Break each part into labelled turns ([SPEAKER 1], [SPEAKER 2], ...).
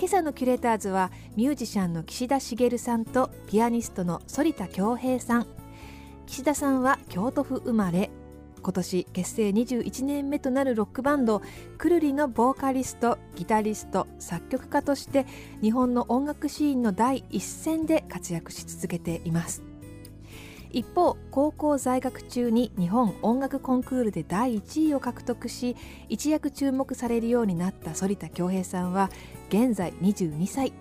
[SPEAKER 1] 今朝のキュレーターズはミュージシャンの岸田茂さんとピアニストの反田恭平さん。岸田さんは京都府生まれ。今年結成21年目となるロックバンドくるりのボーカリストギタリスト作曲家として日本の音楽シーンの第一線で活躍し続けています。一方高校在学中に日本音楽コンクールで第1位を獲得し一躍注目されるようになった反田恭平さんは現在22歳。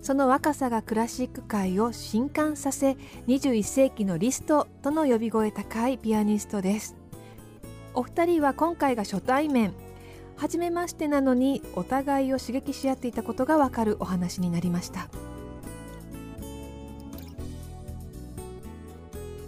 [SPEAKER 1] その若さがクラシック界を震撼させ21世紀のリストとの呼び声高いピアニストです。お二人は今回が初対面。初めましてなのにお互いを刺激し合っていたことがわかるお話になりました。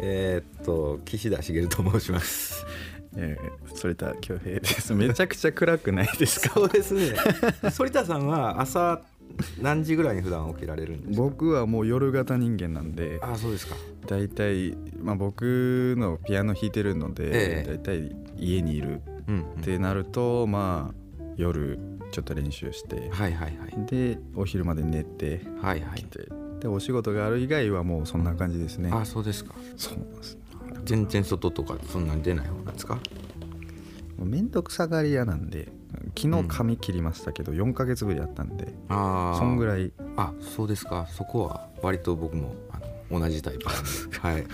[SPEAKER 2] えーっと岸田茂と申します。
[SPEAKER 3] えー、それた恭平です。めちゃくちゃ暗くないですか？
[SPEAKER 2] そうですね。反田さんは朝何時ぐらいに普段起きられるんですか？
[SPEAKER 3] 僕はもう夜型人間なんで、
[SPEAKER 2] あ、そうですか。
[SPEAKER 3] だいたいまあ僕のピアノ弾いてるの
[SPEAKER 2] ええ
[SPEAKER 3] で、だいたい家にいる
[SPEAKER 2] うん、
[SPEAKER 3] ってなると、まあ夜ちょっと練習して、
[SPEAKER 2] はいはいはい。
[SPEAKER 3] でお昼まで寝て
[SPEAKER 2] はいはい
[SPEAKER 3] 来。て、でお仕事がある以外はもうそんな感じですね。
[SPEAKER 2] あ、そうですか。
[SPEAKER 3] そうなんです。
[SPEAKER 2] 全然外とかそんなに出ない方なんですか？
[SPEAKER 3] もうめんどくさがり屋なんで、昨日髪切りましたけど、4ヶ月ぶりやったんで、
[SPEAKER 2] ああ。
[SPEAKER 3] そんぐらい
[SPEAKER 2] あ、そうですか。そこは割と僕もあの同じタイプ。はい。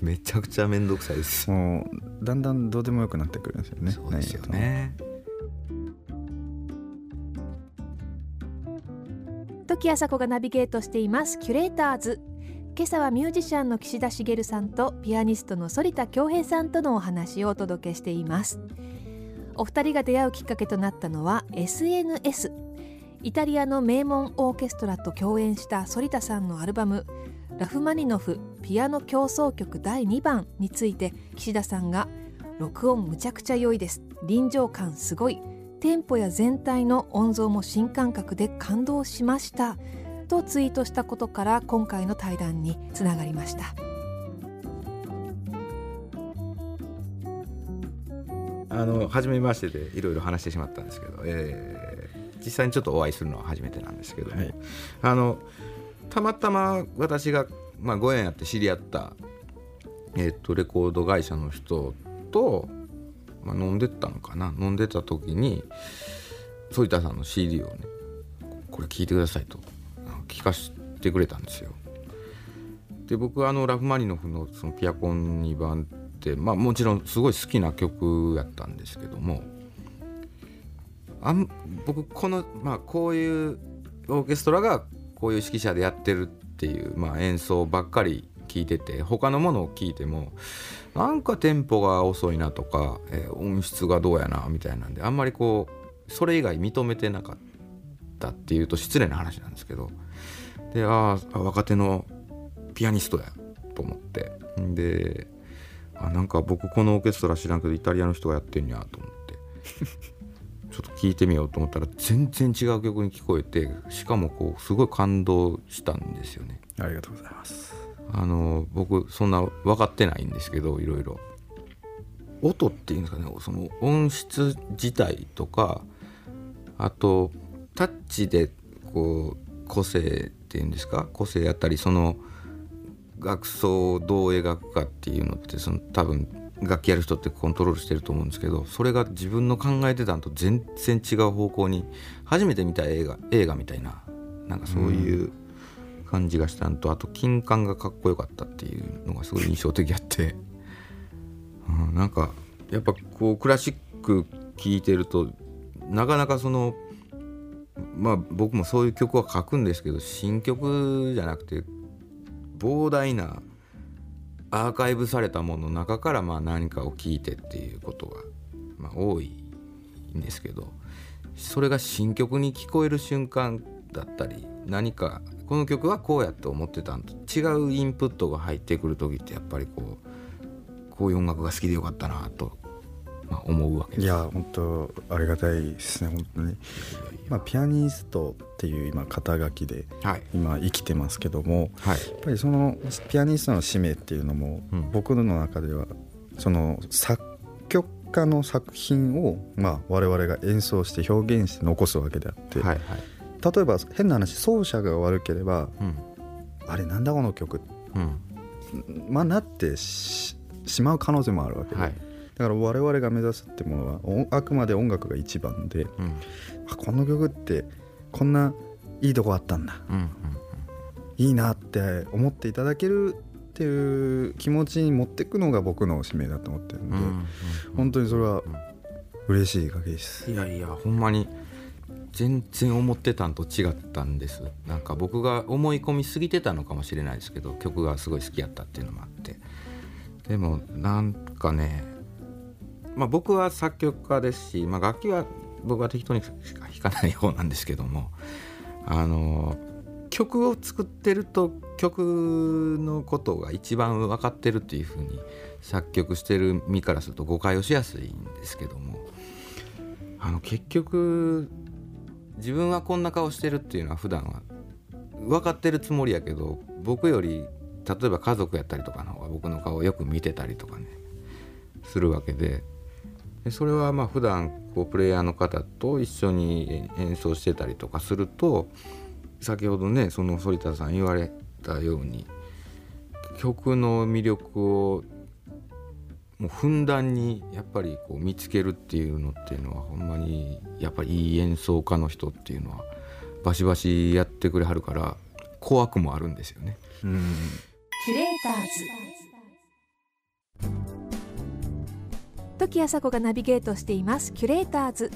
[SPEAKER 2] めちゃくちゃ面倒くさいです。
[SPEAKER 3] もうだんだんどうでもよくなってくるんですよね。
[SPEAKER 2] そうですよね。
[SPEAKER 1] 時あさこがナビゲートしています。キュレーターズ。今朝はミュージシャンの岸田茂さんとピアニストの反田恭平さんとのお話をお届けしています。お二人が出会うきっかけとなったのは SNS イタリアの名門オーケストラと共演した反田さんのアルバム「ラフマニノフピアノ協奏曲第2番」について岸田さんが「録音むちゃくちゃ良いです。臨場感すごい。テンポや全体の音像も新感覚で感動しました。とツイートしたことから今回の対談につながりました。
[SPEAKER 2] あの初めましてでいろいろ話してしまったんですけど、えー実際にちょっとお会いするのは初めてなんですけども、
[SPEAKER 3] はい。
[SPEAKER 2] あのたまたま私が、まあ、ご縁あって知り合った、えーっとレコード会社の人と、まあ、飲んでたのかな？飲んでた時に反田さんの CD をねこれ聞いてくださいとあの聞かせてくれたんですよ。で僕はあのラフマニノフのそのピアコン2番って、まあ、もちろんすごい好きな曲やったんですけどもあん僕この、まあ、こういうオーケストラがこういう指揮者でやってるっていう、まあ、演奏ばっかり聞いてて他のものを聞いてもなんかテンポが遅いなとか、えー音質がどうやなみたいなんであんまりこうそれ以外認めてなかったっていうと失礼な話なんですけどでああ若手のピアニストやと思ってであなんか僕このオーケストラ知らんけどイタリアの人がやってんやと思って ちょっと聞いてみようと思ったら全然違う曲に聞こえてしかもこうすごい感動したんですよね。
[SPEAKER 3] ありがとうございます。
[SPEAKER 2] あの僕そんな分かってないんですけどいろいろ。音っていうんですかねその音質自体とかあとタッチでこう個性っていうんですか個性やったりその楽奏をどう描くかっていうのってその多分楽器やる人ってコントロールしてると思うんですけどそれが自分の考えてたのと全然違う方向に初めて見た映画映画みたいななんかそういう感じがしたのとあと金管がかっこよかったっていうのがすごい印象的やって、うん、なんかやっぱこうクラシック聴いてるとなかなかそのまあ僕もそういう曲は書くんですけど新曲じゃなくて膨大なアーカイブされたものの中からまあ何かを聞いてっていうことが、まあ、多いんですけどそれが新曲に聞こえる瞬間だったり何かこの曲はこうやって思ってたんと違うインプットが入ってくる時ってやっぱりこうこういう音楽が好きでよかったなとまあ、思うわけ
[SPEAKER 3] です。いや本当ありがたいですね本当に。まあ、ピアニストっていう今肩書きで今生きてますけども、はい、やっぱりそのピアニストの使命っていうのも、僕の中ではその作曲家の作品を、まあ、我々が演奏して表現して残すわけであって、はいはい、例えば変な話奏者が悪ければ、うん、あれなんだこの曲、うん、まあなってしまう可能性もあるわけで。はい。だから我々が目指すってものはあくまで音楽が一番で、うん、この曲ってこんないいとこあったんだ、うんうんうん、いいなって思っていただけるっていう気持ちに持っていくのが僕の使命だと思ってるんで、うんうんうん、本当にそれは嬉しい限りです。
[SPEAKER 2] いやいやほんまに全然思ってたんと違ったんです。なんか僕が思い込みすぎてたのかもしれないですけど曲がすごい好きやったっていうのもあって。でもなんかねまあ、僕は作曲家ですし、まあ、楽器は僕は適当にしか弾かない方なんですけどもあの曲を作ってると曲のことが一番分かってるっていうふうに作曲してる身からすると誤解をしやすいんですけどもあの結局自分はこんな顔してるっていうのは普段は分かってるつもりやけど僕より例えば家族やったりとかの方が僕の顔をよく見てたりとかねするわけで。でそれはまあ普段こうプレイヤーの方と一緒に演奏してたりとかすると先ほどねその反田さん言われたように曲の魅力をもうふんだんにやっぱりこう見つけるっていうのっていうのはほんまにやっぱりいい演奏家の人っていうのはバシバシやってくれはるから怖くもあるんですよね。うんキュレーター
[SPEAKER 1] ズ。時あさこがナビゲートしています。キュレーターズ。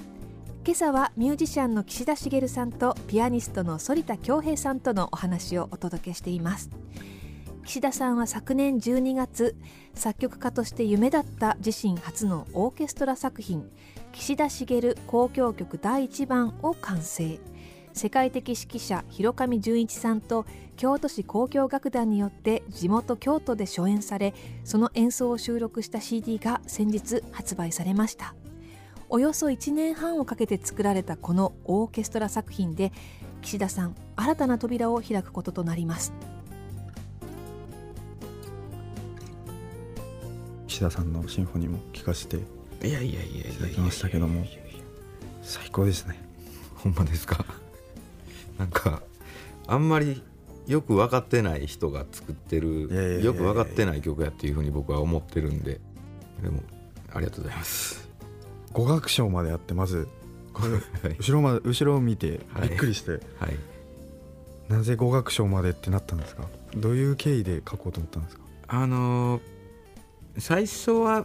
[SPEAKER 1] 今朝はミュージシャンの岸田茂さんとピアニストの反田恭平さんとのお話をお届けしています。岸田さんは昨年12月作曲家として夢だった自身初のオーケストラ作品岸田茂交響曲第1番を完成。世界的指揮者広上純一さんと京都市交響楽団によって地元京都で初演されその演奏を収録した CD が先日発売されました。およそ1年半をかけて作られたこのオーケストラ作品で岸田さん新たな扉を開くこととなります。
[SPEAKER 3] 岸田さんのシンフォニーも聴かせていやいやいやいただきましたけども最高ですね。
[SPEAKER 2] ほんまですか？なんかあんまりよく分かってない人が作ってるよく分かってない曲やっていうふうに僕は思ってるんで。でもありがとうございます。
[SPEAKER 3] 語学賞までやってまず後ろまで後ろを見てびっくりして、はい、はい、なぜ語学賞までってなったんですか？どういう経緯で書こうと思ったんですか？
[SPEAKER 2] あのー、最初は、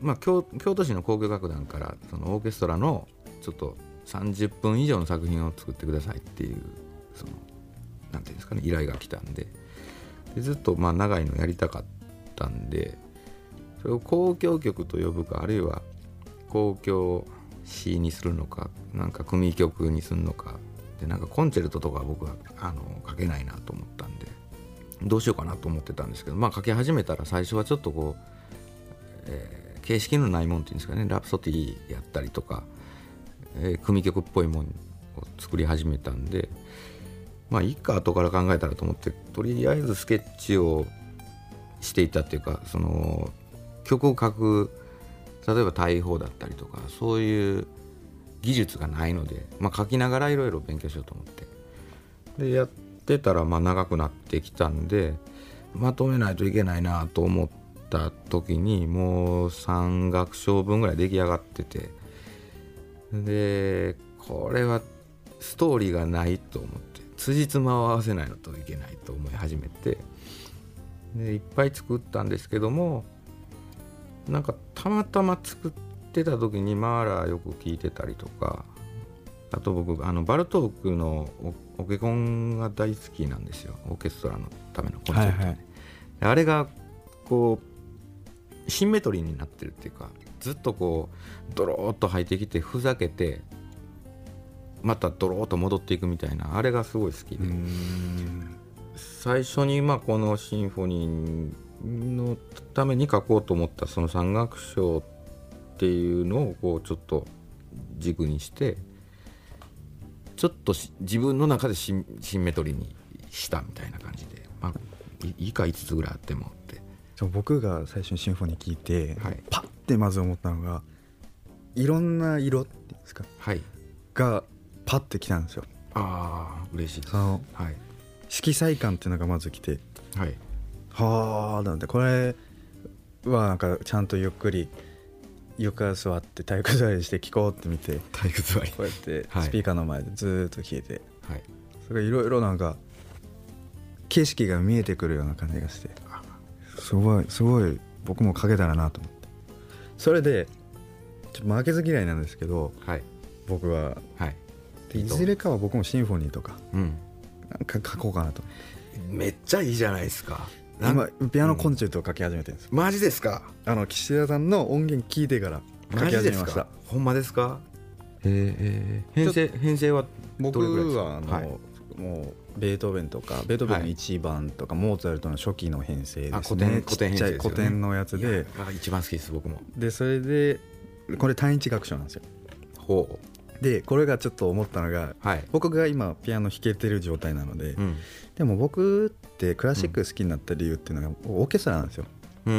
[SPEAKER 2] まあ、京京都市の交響楽団からそのオーケストラのちょっと30分以上の作品を作ってくださいっていうそのなんていうんですかね依頼が来たんで。でずっとまあ長いのやりたかったんでそれを交響曲と呼ぶかあるいは交響詩にするのかなんか組曲にするのかでなんかコンチェルトとか僕はあの書けないなと思ったんで。どうしようかなと思ってたんですけどまあ書き始めたら最初はちょっとこう、えー、形式のないもんっていうんですかね。ラプソディやったりとかえー、組曲っぽいものを作り始めたんでまあいいか後から考えたらと思ってとりあえずスケッチをしていたっていうかその曲を書く例えば大砲だったりとかそういう技術がないので、まあ、書きながらいろいろ勉強しようと思って。でやってたらまあ長くなってきたんでまとめないといけないなと思った時にもう3楽章分ぐらい出来上がってて。でこれはストーリーがないと思って辻褄を合わせないのといけないと思い始めてでいっぱい作ったんですけどもなんかたまたま作ってた時にマーラーよく聞いてたりとかあと僕あのバルトークのオケコンが大好きなんですよ。オーケストラのためのコンセプト、はいはい、あれがこうシンメトリーになってるっていうかずっとこうドローッと入ってきてふざけてまたドローッと戻っていくみたいなあれがすごい好きで。最初にまあこのシンフォニーのために書こうと思ったその山岳賞っていうのをこうちょっと軸にしてちょっと自分の中でシンシンメトリーにしたみたいな感じで、まあ、いいか5つぐらいあってもって。
[SPEAKER 3] 僕が最初にシンフォニー聞いて、はい、パッてまず思ったのがいろんな色っていうんですか、はい、がパッてきたんですよ。
[SPEAKER 2] ああ嬉しいです。その、
[SPEAKER 3] はい、色彩感っていうのがまず来てはい。はあなんでこれはなんかちゃんとゆっくり床座って体育座りして聞こうって見て
[SPEAKER 2] 体育座り。
[SPEAKER 3] こうやってスピーカーの前でずっと聞いて、はい、それいろいろなんか景色が見えてくるような感じがしてすごいすごい僕もかけたらなと思って。それでちょっと負けず嫌いなんですけど、はい、僕は、はい、いずれかは僕もシンフォニーとか、うん、なんか書こうかなと。
[SPEAKER 2] めっちゃいいじゃないですか
[SPEAKER 3] 今ピアノコンチェルトを書き始めてるんです、
[SPEAKER 2] うん、マジですか？
[SPEAKER 3] あの岸田さんの音源聞いてから書き始めました。
[SPEAKER 2] ほんまですか？へえ編成編成は
[SPEAKER 3] 僕はあの、はい、もうベートーベンとかベートーベンの1番とか、はい、モーツァルトの初期の編成ですね。古典編成、ね、古典のやつで。
[SPEAKER 2] 一番好きです僕も。
[SPEAKER 3] でそれでこれ単一楽章なんですよ。ほう。でこれがちょっと思ったのが、はい、僕が今ピアノ弾けてる状態なので、うん、でも僕ってクラシック好きになった理由っていうのがオーケストラなんですよ。あ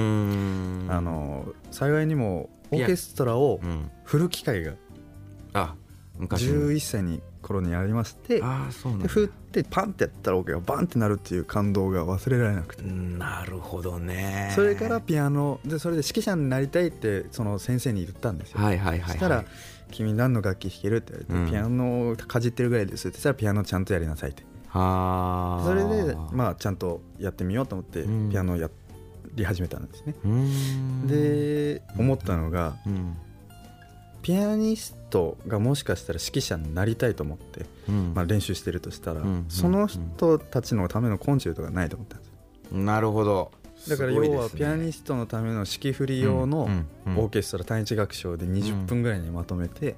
[SPEAKER 3] の幸いにもオーケストラを振る機会が、あ11歳に頃にありましてあそうで振ってパンってやったらオケがバンってなるっていう感動が忘れられなくて。
[SPEAKER 2] なるほどね。
[SPEAKER 3] それからピアノでそれで指揮者になりたいってその先生に言ったんですよ、はいはいはい、はい、そしたら「君何の楽器弾ける?」って言われて、うん、ピアノをかじってるぐらいです」って言ったら「ピアノちゃんとやりなさい」ってそれでまあちゃんとやってみようと思ってピアノをやり始めたんですね、で思ったのが、うん。ピアニストがもしかしたら指揮者になりたいと思って、うん、まあ、練習してるとしたら、うん、その人たちのためのコンチェルトがないと思ったんです
[SPEAKER 2] なるほど。
[SPEAKER 3] だから要はピアニストのための指揮振り用のオーケストラ単一楽章で20分ぐらいにまとめて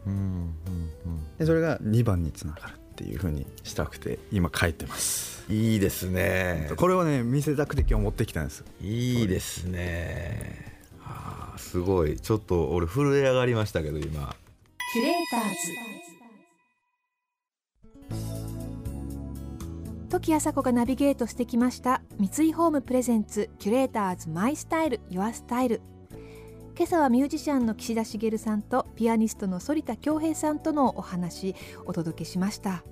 [SPEAKER 3] でそれが2番につながるっていうふうにしたくて今書いてます。
[SPEAKER 2] いいですね。
[SPEAKER 3] これをね見せたくて今日持ってきたんです。
[SPEAKER 2] いいですね。すごい。ちょっと俺震え上がりましたけど今。キュレーター
[SPEAKER 1] ズ。時あさこがナビゲートしてきました三井ホームプレゼンツキュレーターズマイスタイルユアスタイル今朝はミュージシャンの岸田茂さんとピアニストの反田恭平さんとのお話お届けしました、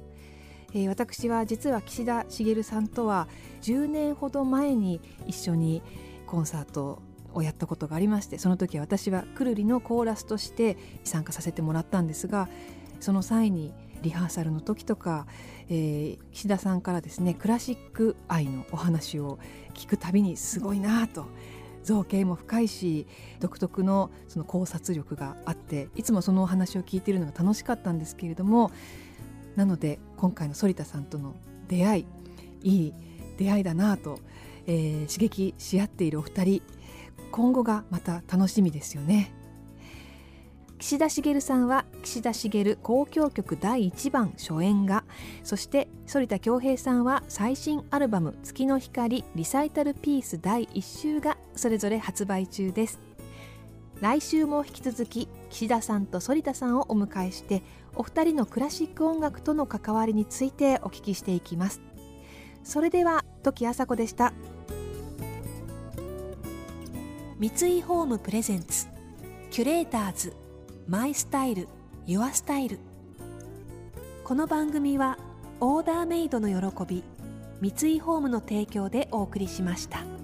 [SPEAKER 1] えー、私は実は岸田茂さんとは10年ほど前に一緒にコンサートをやったことがありましてその時私はくるりのコーラスとして参加させてもらったんですがその際にリハーサルの時とか、えー、岸田さんからですねクラシック愛のお話を聞くたびにすごいなと造形も深いし独特のその考察力があっていつもそのお話を聞いているのが楽しかったんですけれどもなので今回の反田さんとの出会いいい出会いだなと、えー、刺激し合っているお二人今後がまた楽しみですよね。岸田茂さんは岸田茂交響曲第1番初演がそして反田恭平さんは最新アルバム「月の光リサイタルピース第1週」がそれぞれ発売中です。来週も引き続き岸田さんと反田さんをお迎えしてお二人のクラシック音楽との関わりについてお聞きしていきます。それでは時あさこでした。三井ホームプレゼンツキュレーターズマイスタイルユアスタイル。この番組はオーダーメイドの喜び三井ホームの提供でお送りしました。